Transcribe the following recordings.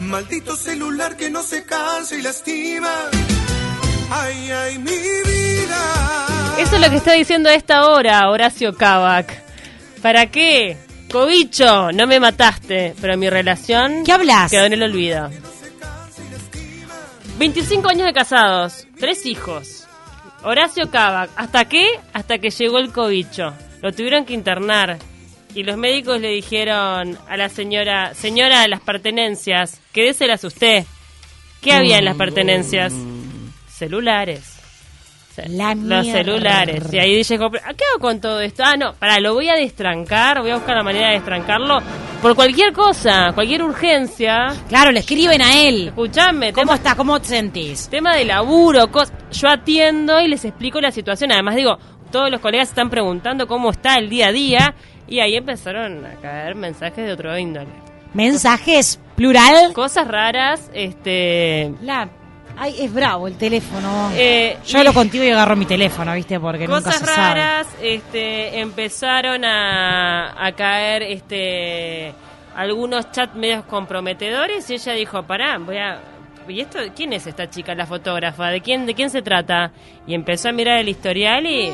Maldito celular que no se cansa y lastima. Ay, ay, mi vida. Eso es lo que está diciendo a esta hora Horacio Kavak. ¿Para qué? Cobicho, no me mataste, pero mi relación ¿Qué hablas? quedó en el olvido. 25 años de casados, tres hijos. Horacio Kavak, ¿hasta qué? Hasta que llegó el cobicho. Lo tuvieron que internar. Y los médicos le dijeron a la señora, señora, las pertenencias, quédeselas usted. ¿Qué había en las pertenencias? Celulares. La los celulares. Y ahí dice, ¿qué hago con todo esto? Ah, no, para, lo voy a destrancar, voy a buscar la manera de destrancarlo por cualquier cosa, cualquier urgencia. Claro, le escriben a él. Escuchame, ¿Cómo tema, está? ¿Cómo te sentís? tema de laburo, cos- yo atiendo y les explico la situación. Además, digo, todos los colegas están preguntando cómo está el día a día y ahí empezaron a caer mensajes de otro índole. Mensajes plural. Cosas raras, este... La... Ay, es bravo el teléfono. eh, Yo hablo contigo y agarro mi teléfono, ¿viste? Porque nunca cosas se sabe. raras este empezaron a, a caer este algunos chats medios comprometedores y ella dijo pará voy a y esto quién es esta chica la fotógrafa de quién de quién se trata y empezó a mirar el historial y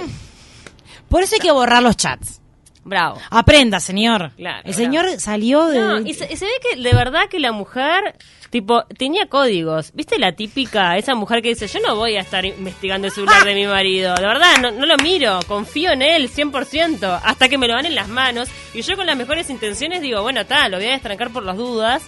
Por eso hay que borrar los chats. Bravo. Aprenda, señor. Claro, el señor salió de... no, y se, y se ve que de verdad que la mujer tipo tenía códigos. Viste la típica esa mujer que dice yo no voy a estar investigando el celular de mi marido de verdad no, no lo miro confío en él 100% hasta que me lo dan en las manos. Y yo con las mejores intenciones digo bueno tal lo voy a destrancar por las dudas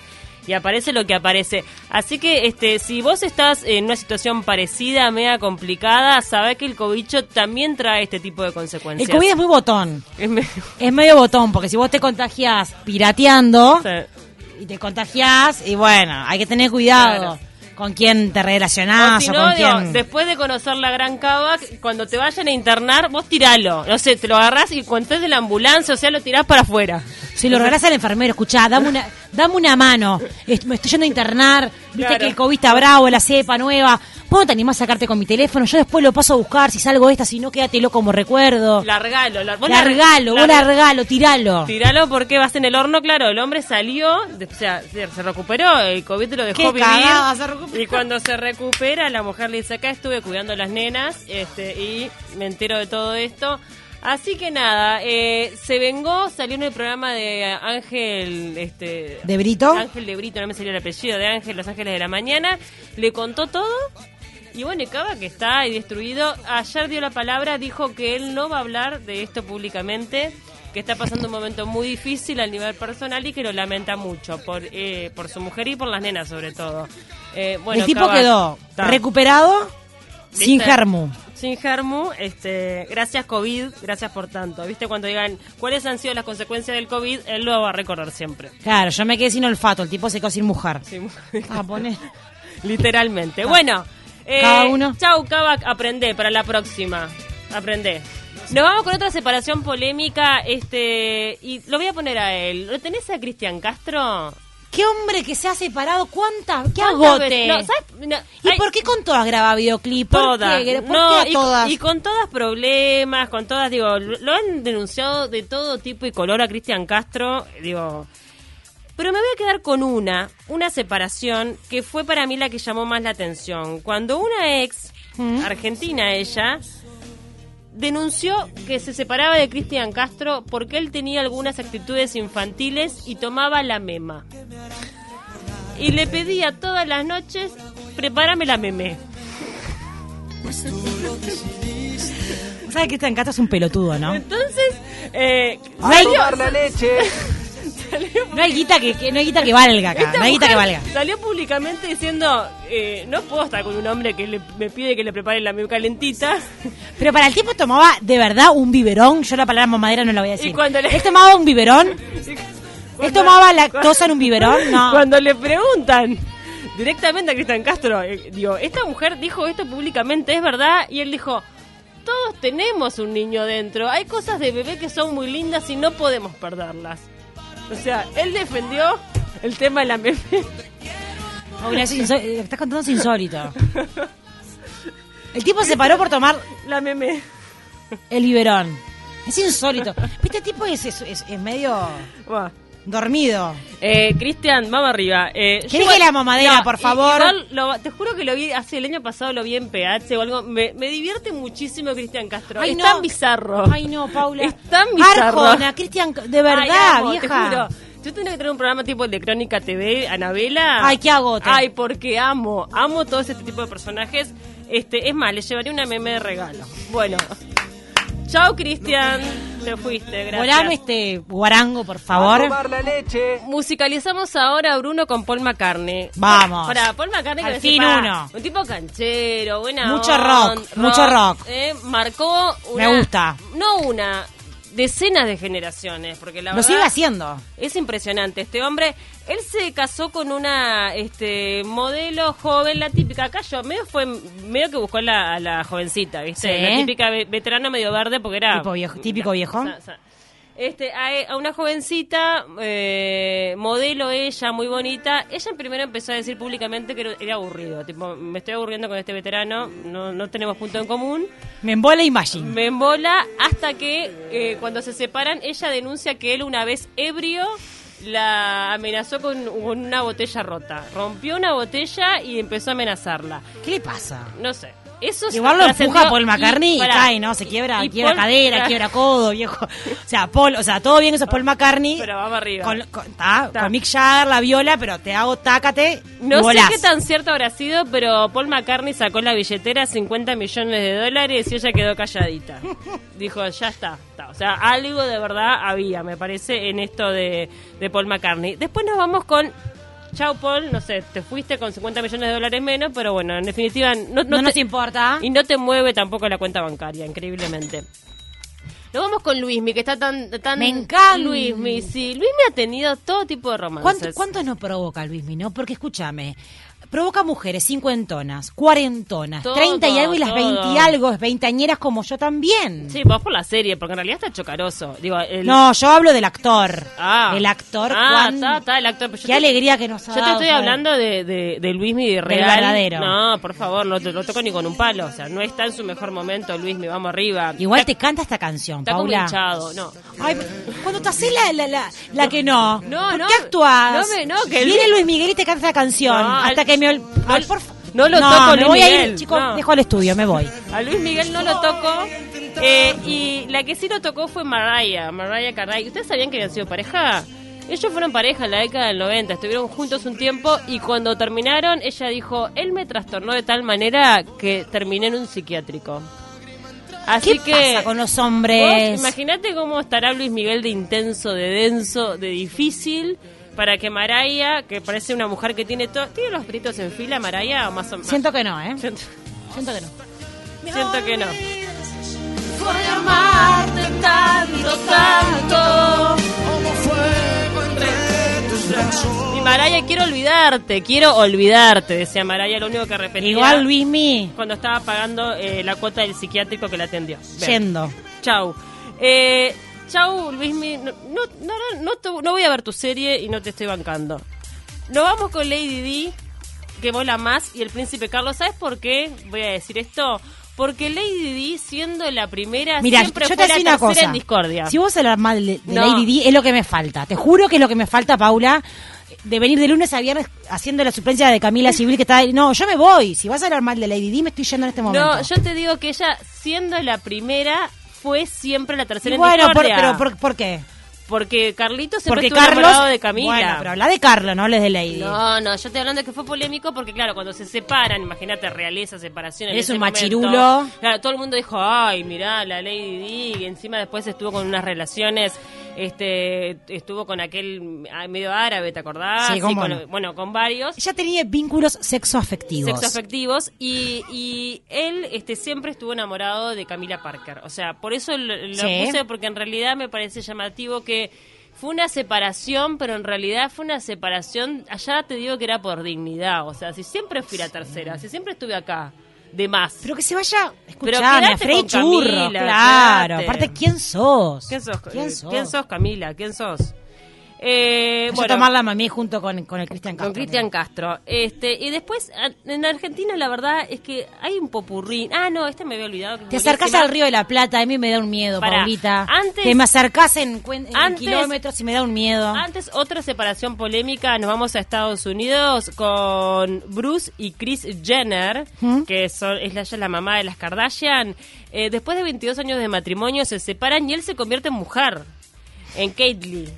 y aparece lo que aparece. Así que este si vos estás en una situación parecida, media complicada, sabés que el cobicho también trae este tipo de consecuencias. El COVID es muy botón. Es medio- Es medio botón, porque si vos te contagiás pirateando Sí. y te contagiás, y bueno, hay que tener cuidado Claro. Con quién te O relacionás si o, no, con digo, quién... después de conocer la gran cava, cuando te vayan a internar, vos tiralo. No sé, te lo agarrás y cuando estés de la ambulancia, o sea, lo tirás para afuera. Si lo regalás al enfermero, escuchá, dame una, dame una mano. Me estoy yendo a internar. Viste Claro. que el COVID está bravo, la cepa nueva. ¿Vos no te animás a sacarte con mi teléfono? Yo después lo paso a buscar. Si salgo esta, si no, quédatelo como recuerdo. Largalo. lar- vos lar- Largalo, vos lar- largalo, tiralo. Tiralo porque vas en el horno, claro, el hombre salió, o sea, se recuperó, el COVID lo dejó vivir. cagada, se recuperó. y cuando se recupera, la mujer le dice, acá estuve cuidando a las nenas este, y me entero de todo esto. Así que nada, eh, se vengó, salió en el programa de Ángel, este, ¿De Brito? Ángel de Brito, no me salió el apellido, de Ángel, Los Ángeles de la Mañana, le contó todo. Y bueno, y Cava que está ahí destruido, ayer dio la palabra, dijo que él no va a hablar de esto públicamente, que está pasando un momento muy difícil al nivel personal y que lo lamenta mucho por, eh, por su mujer y por las nenas sobre todo. Eh, bueno, el tipo Cava quedó está recuperado sin germu. Sin germu, este, gracias COVID, gracias por tanto. ¿Viste? Cuando digan cuáles han sido las consecuencias del COVID, él lo va a recordar siempre. Claro, yo me quedé sin olfato. El tipo se quedó sin mujer. Ah, poné. Literalmente. Bueno, eh, Cada uno. Chau, Kavak, aprende para la próxima. Aprende. Nos vamos con otra separación polémica, este, y lo voy a poner a él. ¿Lo tenés a Cristian Castro? ¿Qué hombre que se ha separado? ¿Cuántas? ¿Qué ¿Cuántas agote? veces? No, ¿sabes? No, ¿Y hay- por qué con todas graba videoclip? ¿Por Todas. qué? ¿Por No, qué a y, todas? y con todas problemas, con todas, digo, lo lo han denunciado de todo tipo y color a Cristian Castro, digo. Pero me voy a quedar con una, una separación que fue para mí la que llamó más la atención. Cuando una ex, ¿Mm? argentina ella, denunció que se separaba de Cristian Castro porque él tenía algunas actitudes infantiles y tomaba la mema. Y le pedía todas las noches, prepárame la meme. ¿Sabes que Cristian Castro es un pelotudo, no? Entonces, eh, la leche. No hay guita que, que- no hay guita que valga acá. No hay guita que valga. salió públicamente diciendo, eh, no puedo estar con un hombre que le- me pide que le prepare la meme calentita. Pero para el tipo tomaba de verdad un biberón. Yo la palabra mamadera no la voy a decir. Y cuando le- ¿Él tomaba un biberón? ¿Él tomaba lactosa en un biberón? No. Cuando le preguntan directamente a Cristian Castro, eh, digo, esta mujer dijo esto públicamente, ¿es verdad? Y él dijo, todos tenemos un niño dentro, hay cosas de bebé que son muy lindas y no podemos perderlas. O sea, él defendió el tema de la meme. Es eh, estás contando es insólito. El tipo se paró por tomar La meme. el biberón. Es insólito. Este tipo es, es, medio. Dormido. Eh, Cristian, vamos arriba. Eh, ¿Qué dije la mamadera, por i- favor? igual lo- te juro que lo vi, hace el año pasado lo vi en PH o algo. Me, me divierte muchísimo Cristian Castro. Ay, es no. tan bizarro. Ay, no, Paula. Es tan bizarro. Arjona, Cristian, de verdad, Ay, amo, vieja. Te juro. Yo tendría que tener un programa tipo el de Crónica TV, Anabela. Ay, qué agote. Ay, porque amo, amo todo ese tipo de personajes. Este, es más, le llevaría una meme de regalo. Bueno. Chao, Cristian. Te fuiste, gracias. Volame este guarango, por favor. la leche. Musicalizamos ahora a Bruno con Paul McCartney. Vamos. Para Paul McCartney que Al me fin sepa, uno. Un tipo canchero, buena Mucho onda, rock, mucho rock. eh, marcó Me una, gusta. No una, decenas de generaciones, porque la Lo verdad sigue haciendo. es impresionante este hombre. Él se casó con una este modelo joven, la típica. Acá yo medio fue medio que buscó a la, a la jovencita, ¿viste? Sí. La típica ve- veterano medio verde porque era Tipo viejo- típico viejo. Sa- sa- Este, a, a una jovencita, eh, modelo ella, muy bonita. Ella primero empezó a decir públicamente que era, aburrido. Tipo, me estoy aburriendo con este veterano, no, no tenemos punto en común. Me embola Imagine. Me embola hasta que eh, cuando se separan, ella denuncia que él una vez ebrio la amenazó con, con una botella rota. Rompió una botella y empezó a amenazarla. ¿Qué le pasa? No sé. Eso Igual lo empuja Paul McCartney y, cae, ¿no? Se quiebra, quiebra Paul- cadera, quiebra codo, viejo. O sea, Paul, o sea, todo bien eso es Paul McCartney. Pero vamos arriba. Con, con- ta, Ta. con Mick Jagger, la viola, pero te hago tácate. No sé qué tan cierto habrá sido, pero Paul McCartney sacó la billetera 50 millones de dólares y ella quedó calladita. Dijo, ya está, está. O sea, algo de verdad había, me parece, en esto de, de Paul McCartney. Después nos vamos con... Chao Paul, no sé, te fuiste con 50 millones de dólares menos, pero bueno, en definitiva no, No, te- nos importa. y no te mueve tampoco la cuenta bancaria, increíblemente. Nos vamos con Luismi, que está tan... tan Me encanta. Luismi, sí. Luismi ha tenido todo tipo de romances. ¿Cuánto, ¿Cuántos nos provoca Luismi, no? Porque escúchame, provoca mujeres cincuentonas, cuarentonas, 30 y algo y las todo. 20 y algo, veinteañeras como yo también. Sí, vos por la serie, porque en realidad está chocaroso. Digo, el... No, yo hablo del actor. Ah. El actor, Ah, está, está, el actor. pero yo Qué te- alegría que nos ha Yo te estoy hablando de, de, de Luismi de real. verdadero. No, por favor, no te lo toco ni con un palo. O sea, no está en su mejor momento, Luismi, vamos arriba. Igual Está- te canta esta canción, Está Paula. hinchado, no. Ay, cuando te haces la, la, la, la que no. No, ¿Por no, qué actúas? no me- no, que Viene Luis- Luis Miguel y te canta esta canción. No, hasta al- que me... ol- no- Ay, por fa- no lo no, toco, me Luis voy a Miguel, ir, chicos. no. Dejo el estudio, me voy. A Luis Miguel no lo tocó. eh, y la que sí lo tocó fue Mariah, Mariah Carey. ¿Ustedes sabían que habían sido pareja? Ellos fueron pareja en la década del 90, estuvieron juntos un tiempo y cuando terminaron ella dijo, él me trastornó de tal manera que terminé en un psiquiátrico. Así ¿Qué que pasa con los hombres? Imagínate cómo estará Luis Miguel de intenso, de denso, de difícil para que Mariah, que parece una mujer que tiene todo, ¿tiene los peritos en fila Mariah o más o menos? Siento que no, ¿eh? Siento- Siento que no. Siento que no. Fue amarte tanto, tanto. Como fuego entre tus brazos. Y Maraya, quiero olvidarte, quiero olvidarte, decía Maraya, lo único que repetía. Igual Luismi, Cuando estaba pagando eh, la cuota del psiquiátrico que la atendió. Bien. yendo. Chau. Eh, chau, Luismi. No, no, no, no, no te- no voy a ver tu serie y no te estoy bancando. Nos vamos con Lady D, que mola más, y el príncipe Carlos. ¿Sabes por qué voy a decir esto? Porque Lady D, siendo la primera, Mira, siempre yo fue te la decía una cosa. en discordia. Si vos hablas mal de. Lady D, es lo que me falta. Te juro que es lo que me falta, Paula, de venir de lunes a viernes haciendo la suplencia de Camila Civil que está... No, yo me voy. Si vas a hablar mal de Lady D, me estoy yendo en este momento. No, yo te digo que ella, siendo la primera, fue siempre la tercera Y bueno, en por- discordia. pero por, ¿por qué? Porque Carlito siempre Porque Carlos... de Camila. Bueno, pero habla de Carlos, no hables de Lady. No, no, yo estoy hablando de que fue polémico porque, claro, cuando se separan, imagínate, realeza, separación. ese un momento, machirulo. Claro, todo el mundo dijo, ay, mirá, la Lady Di, y encima después estuvo con unas relaciones, este, estuvo con aquel ah, medio árabe, ¿te acordás? Sí, con- no. Bueno, con varios Ella tenía vínculos sexoafectivos. sexoafectivos y, y él este siempre estuvo enamorado de Camila Parker. O sea, por eso lo, lo Sí. puse porque en realidad me parece llamativo que fue una separación, pero en realidad fue una separación, allá te digo que era por dignidad, o sea, si siempre fui la tercera, si siempre estuve acá, de más. Pero que se vaya, escuchame, a Frey Churro, Camila, claro. Aparte, ¿quién sos? ¿Quién sos? ¿Quién Eh, sos? ¿Quién sos, Camila? ¿Quién sos? Eh, bueno, tomar la mamí junto con, con el Cristian Castro. con Cristian Castro. Este, y después, en Argentina, la verdad es que hay un popurrí. Ah, no, este me había olvidado. que Te acercás al río de la Plata, a mí me da un miedo, Pará, Paulita. antes- que me acercás en, cuen- en antes- kilómetros y me da un miedo. Antes, otra separación polémica, nos vamos a Estados Unidos con Bruce y Chris Jenner, ¿Mm? que son, es la, es la mamá de las Kardashian. Eh, después de 22 años de matrimonio se separan y él se convierte en mujer, en Caitlyn.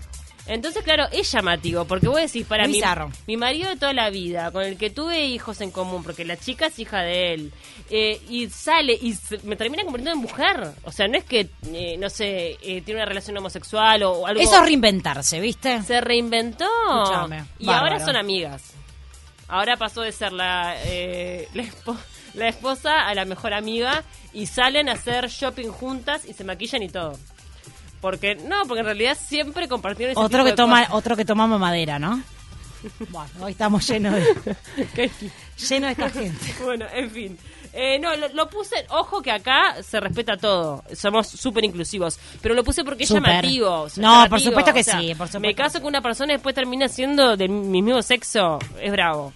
Entonces, claro, es llamativo, porque vos decís, para mí, mi marido de toda la vida, con el que tuve hijos en común, porque la chica es hija de él, eh, y sale y se- me termina convirtiendo en mujer. O sea, no es que, eh, no sé, eh, tiene una relación homosexual o, algo. Eso es reinventarse, ¿viste? Se reinventó. Y bárbaro. ahora son amigas. Ahora pasó de ser la, eh, la, la esposa a la mejor amiga y salen a hacer shopping juntas y se maquillan y todo. Porque, no, porque en realidad siempre compartieron ese Otro tipo que de toma, cosas. otro que tomamos madera, ¿no? bueno, hoy estamos llenos de, ¿Qué? llenos de esta gente. Bueno, en fin. Eh, no, lo, lo puse, ojo que acá se respeta todo, somos súper inclusivos, pero lo puse porque es llamativo. No, llamativo, por supuesto que o sea, sí, por supuesto Me caso con una persona y después termina siendo de mi mismo sexo, es bravo.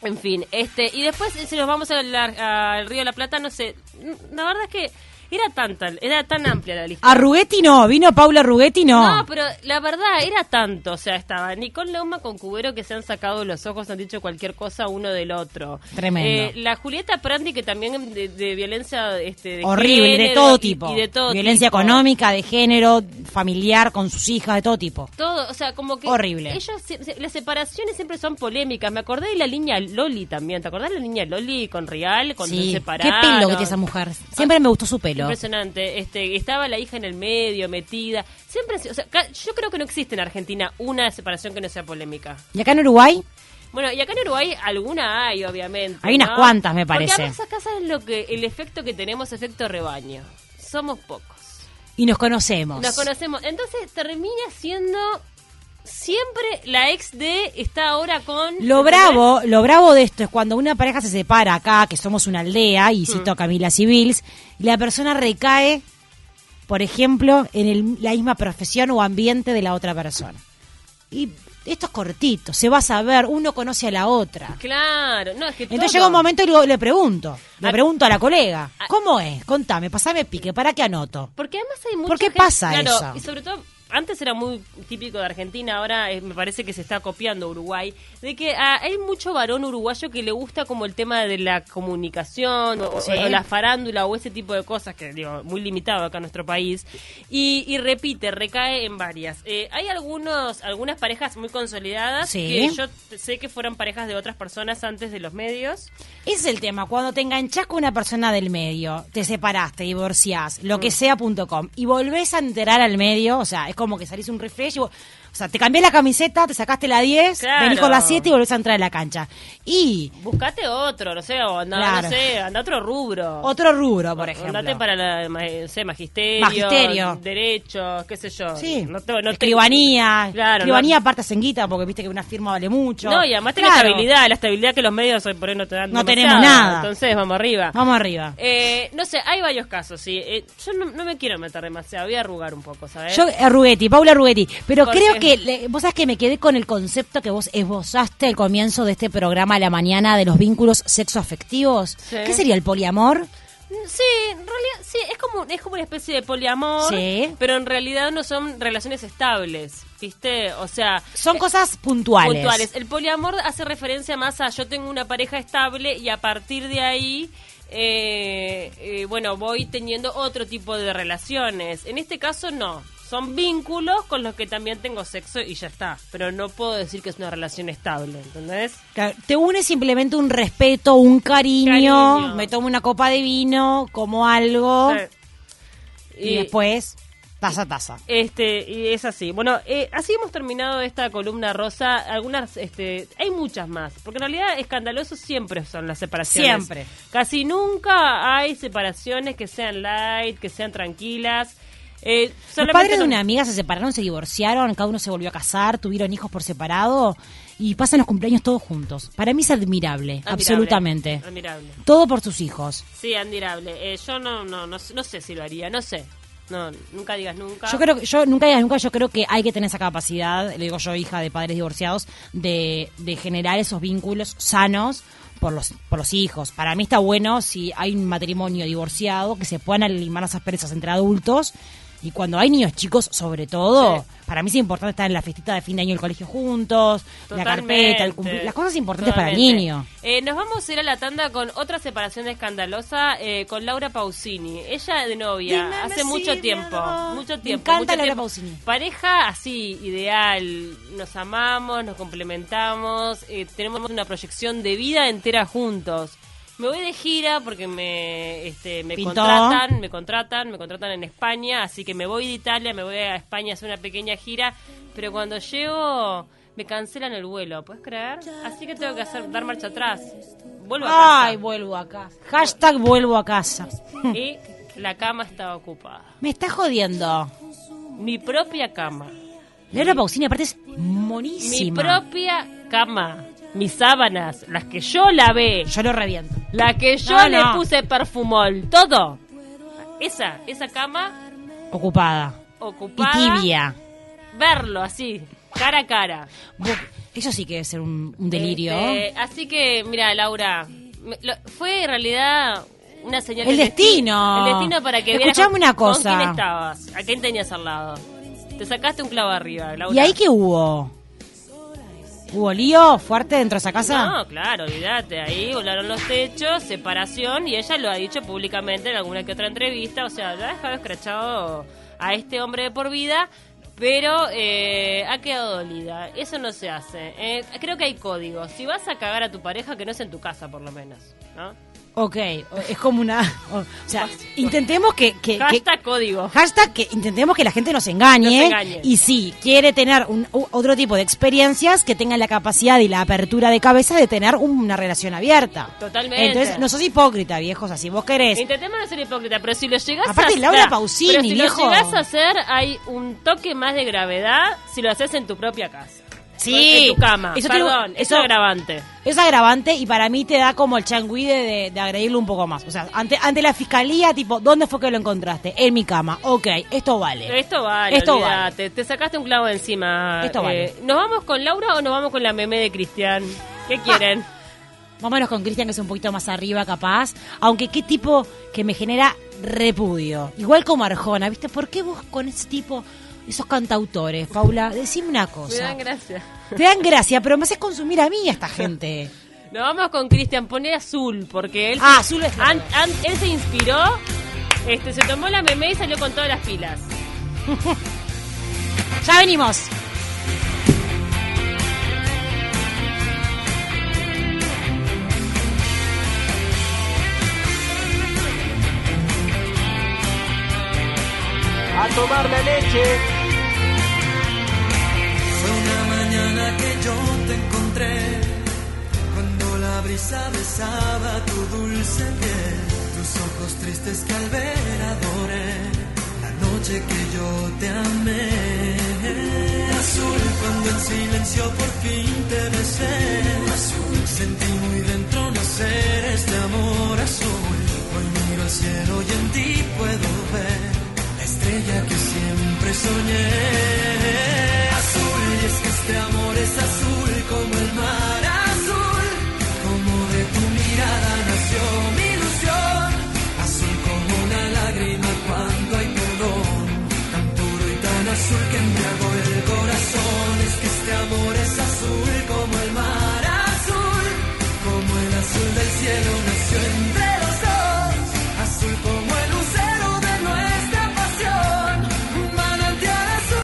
En fin, este y después eh, si nos vamos al, al Río de la Plata, no sé, la verdad es que era tanta, era tan amplia la lista. A Rugetti no, vino Paula Rugetti no. No, pero la verdad era tanto, o sea, estaba Nicole Leuma con Cubero que se han sacado los ojos, han dicho cualquier cosa uno del otro. Tremendo. Eh, la Julieta Prandi que también de, de violencia este, de Horrible, de todo tipo. y de todo Violencia tipo. económica, de género, familiar, con sus hijas, de todo tipo. Todo, o sea, como que Horrible. ellos se- se- las separaciones siempre son polémicas. Me acordé de la línea Loli también. ¿Te acordás de la línea Loli con Real cuando se Sí, qué pelo que tiene esa mujer. Siempre me gustó su pelo. Impresionante. Este, estaba la hija en el medio, metida. Siempre, o sea, yo creo que no existe en Argentina una separación que no sea polémica. ¿Y acá en Uruguay? Bueno, y acá en Uruguay alguna hay, obviamente. Hay unas cuantas, me Porque parece. además acá sabes lo que, el efecto que tenemos, efecto rebaño. Somos pocos. Y nos conocemos. Nos conocemos. Entonces termina siendo siempre la ex de está ahora con. Lo bravo, lo bravo de esto es cuando una pareja se separa acá, que somos una aldea, y Mm. cito a Camila Civils, y la persona recae, por ejemplo, en el- la misma profesión o ambiente de la otra persona. Y esto es cortito, se va a saber, uno conoce a la otra. Claro, no, es que Entonces todo- llega un momento y le, le pregunto, le pregunto a la colega. ¿cómo es? Contame, pasame pique, ¿para qué anoto? Porque además hay mucha ¿Por qué gente- pasa claro, eso? Y sobre todo, antes era muy típico de Argentina, ahora eh, me parece que se está copiando Uruguay, de que ah, hay mucho varón uruguayo que le gusta como el tema de la comunicación o, o- Sí. o la farándula o ese tipo de cosas que digo muy limitado acá en nuestro país y, y repite, recae en varias. Eh, hay algunos algunas parejas muy consolidadas Sí. que yo sé que fueron parejas de otras personas antes de los medios. Es el tema, cuando te enganchás con una persona del medio, te separaste, divorciás, lo que sea.com, y volvés a enterar al medio, o sea, es como que salís un refresh y vos- o sea, te cambiás la camiseta, te sacaste la 10, Claro. venís con la 7 y volvés a entrar a la cancha. Y Buscate otro, no sé, o anda, Claro. no sé, anda otro rubro. otro rubro, por ejemplo. Andate para la, no sé, magisterio, Magisterio. derecho, qué sé yo. Sí, No te- no te- escribanía, Claro, escribanía aparte en guita, porque viste que una firma vale mucho. No, y además tenés estabilidad, la estabilidad que los medios hoy por hoy no te dan No tenemos nada. Entonces, vamos arriba. Vamos arriba. Eh, no sé, hay varios casos, sí. Eh, yo no, me quiero meter demasiado, voy a arrugar un poco, ¿sabes? Yo, eh, Rugetti, Paula Rugetti, pero Porque- creo que, le- vos sabés que me quedé con el concepto que vos esbozaste al comienzo de este programa a la mañana de los vínculos sexoafectivos. Sí. ¿Qué sería el poliamor? Sí, en realidad, sí, es como, es como una especie de poliamor, Sí. pero en realidad no son relaciones estables, ¿viste? O sea... Son eh, cosas puntuales. puntuales. El poliamor hace referencia más a yo tengo una pareja estable y a partir de ahí, eh, eh, bueno, voy teniendo otro tipo de relaciones. En este caso no. Son vínculos con los que también tengo sexo y ya está. Pero no puedo decir que es una relación estable, ¿entendés? Claro, te une simplemente un respeto, un cariño, Cariño. me tomo una copa de vino, como algo, Sí. y, después, taza a taza. Este, y es así. Bueno, eh, así hemos terminado esta columna rosa. Algunas, este, hay muchas más. Porque en realidad escandalosos siempre son las separaciones. Siempre. Casi nunca hay separaciones que sean light, que sean tranquilas. Eh, Los padres de una amiga se separaron, se divorciaron, cada uno se volvió a casar, tuvieron hijos por separado y pasan los cumpleaños todos juntos. Para mí es admirable, Admirable, absolutamente. Admirable. Todo por sus hijos. Sí, admirable. Eh, yo no, no, no, no sé si lo haría, no sé. No, nunca digas nunca. Yo creo que, yo nunca digas nunca, yo creo que hay que tener esa capacidad, le digo yo, hija de padres divorciados, de, de generar esos vínculos sanos por los, por los hijos. Para mí está bueno si hay un matrimonio divorciado que se puedan limar esas perezas entre adultos. Y cuando hay niños chicos, sobre todo, Sí. para mí es importante estar en la fiestita de fin de año del colegio juntos, la carpeta, el las cosas importantes para el niño. Eh, nos vamos a ir a la tanda con otra separación escandalosa eh, con Laura Pausini. Ella de novia Dime hace mucho me tiempo. Mucho Me tiempo. encanta mucho Laura tiempo. Pausini. Pareja así, ideal. Nos amamos, nos complementamos, eh, tenemos una proyección de vida entera juntos. Me voy de gira porque me, este, me Pintó. contratan, me contratan, me contratan en España, así que me voy de Italia, me voy a España a hacer una pequeña gira, pero cuando llego me cancelan el vuelo, ¿puedes creer? Así que tengo que hacer dar marcha atrás. Vuelvo a casa. Ay, vuelvo a casa. Hashtag vuelvo a casa. y la cama estaba ocupada. Me está jodiendo. Mi propia cama. Laura Pausini, aparte es Mi monísima. propia cama. Mis sábanas, las que yo lavé, Yo lo reviento. la que yo No, le no. puse perfumol, todo. Esa, esa cama Ocupada. Y ocupada. tibia. Verlo así, cara a cara. Eso sí que debe ser un, un delirio. Este, así que, mira, Laura, me- lo- fue en realidad una señal El destino. El destino para que Escuchame con- una con cosa. quién estabas, a quién tenías al lado. Te sacaste un clavo arriba, Laura. ¿Y ahí qué hubo? ¿Hubo lío fuerte dentro de esa casa? No, claro, olvídate, ahí volaron los techos, separación, y ella lo ha dicho públicamente en alguna que otra entrevista, o sea, la ha dejado escrachado a este hombre de por vida, pero eh, ha quedado dolida. Eso no se hace. Eh, creo que hay códigos. Si vas a cagar a tu pareja, que no es en tu casa, por lo menos, ¿no? Ok, es como una... O, o sea, intentemos que... que- que- Hashtag código. Hashtag que intentemos que la gente nos engañe, Nos engañe. y si quiere tener un, otro tipo de experiencias, que tenga la capacidad y la apertura de cabeza de tener una relación abierta. Totalmente. Entonces, no sos hipócrita, viejos, así vos querés. Intentemos no ser hipócrita, pero si lo llegas Aparte, a hacer. Laura Pausini, pero si viejo. lo llegas a hacer, hay un toque más de gravedad si lo haces en tu propia casa. Sí. En tu cama. Eso Perdón, eso eso- es agravante. Es agravante y para mí te da como el changüí de, agredirlo un poco más. O sea, ante, ante la fiscalía, tipo, ¿dónde fue que lo encontraste? En mi cama. Ok, esto vale. Esto vale, Esto olvídate. Te sacaste un clavo encima. Esto vale. ¿Nos vamos con Laura o nos vamos con la meme de Cristian? ¿Qué quieren? Vámonos con Cristian, que es un poquito más arriba, capaz. Aunque qué tipo que me genera repudio. Igual como Arjona, ¿viste? ¿Por qué vos con ese tipo, esos cantautores, Paula? Decime una Me cosa. dan gracia. Te dan gracia, pero me haces consumir a mí a esta gente. Nos vamos con Cristian. Pone azul, porque él, Ah, azul es an- an- él se inspiró, este, se tomó la meme y salió con todas las pilas. Ya venimos. a tomar la leche. Yo te encontré, cuando la brisa besaba tu dulce piel, tus ojos tristes que al ver adoré, la noche que yo te amé. Azul, cuando en silencio por fin te besé, azul, sentí muy dentro nacer este amor azul. Hoy miro al cielo y en ti puedo ver la estrella que siempre soñé. Nuestro amor es azul como